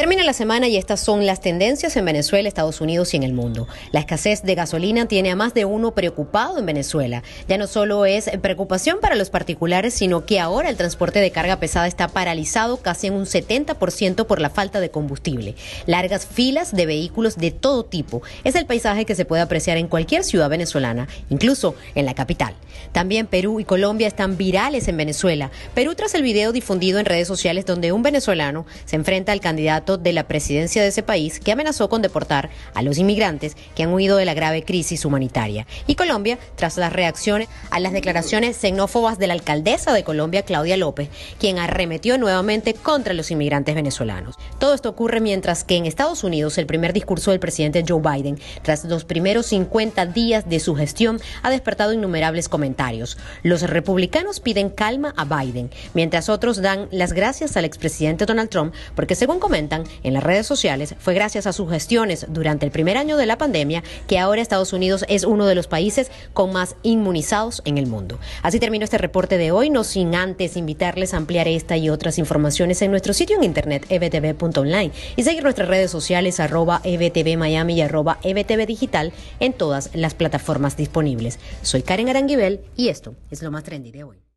Termina la semana y estas son las tendencias en Venezuela, Estados Unidos y en el mundo. La escasez de gasolina tiene a más de uno preocupado en Venezuela. Ya no solo es preocupación para los particulares, sino que ahora el transporte de carga pesada está paralizado casi en un 70% por la falta de combustible. Largas filas de vehículos de todo tipo es el paisaje que se puede apreciar en cualquier ciudad venezolana, incluso en la capital. También Perú y Colombia están virales en Venezuela. Perú tras el video difundido en redes sociales donde un venezolano se enfrenta al candidato de la presidencia de ese país que amenazó con deportar a los inmigrantes que han huido de la grave crisis humanitaria. Y Colombia, tras las reacciones a las declaraciones xenófobas de la alcaldesa de Colombia, Claudia López, quien arremetió nuevamente contra los inmigrantes venezolanos. Todo esto ocurre mientras que en Estados Unidos el primer discurso del presidente Joe Biden, tras los primeros 50 días de su gestión, ha despertado innumerables comentarios. Los republicanos piden calma a Biden, mientras otros dan las gracias al expresidente Donald Trump porque según comentan, en las redes sociales, fue gracias a sus gestiones durante el primer año de la pandemia que ahora Estados Unidos es uno de los países con más inmunizados en el mundo. Así termino este reporte de hoy, no sin antes invitarles a ampliar esta y otras informaciones en nuestro sitio en internet ebtv.online y seguir nuestras redes sociales arroba ebtv Miami y arroba ebtv digital en todas las plataformas disponibles. Soy Karen Aranguibel y esto es lo más trendy de hoy.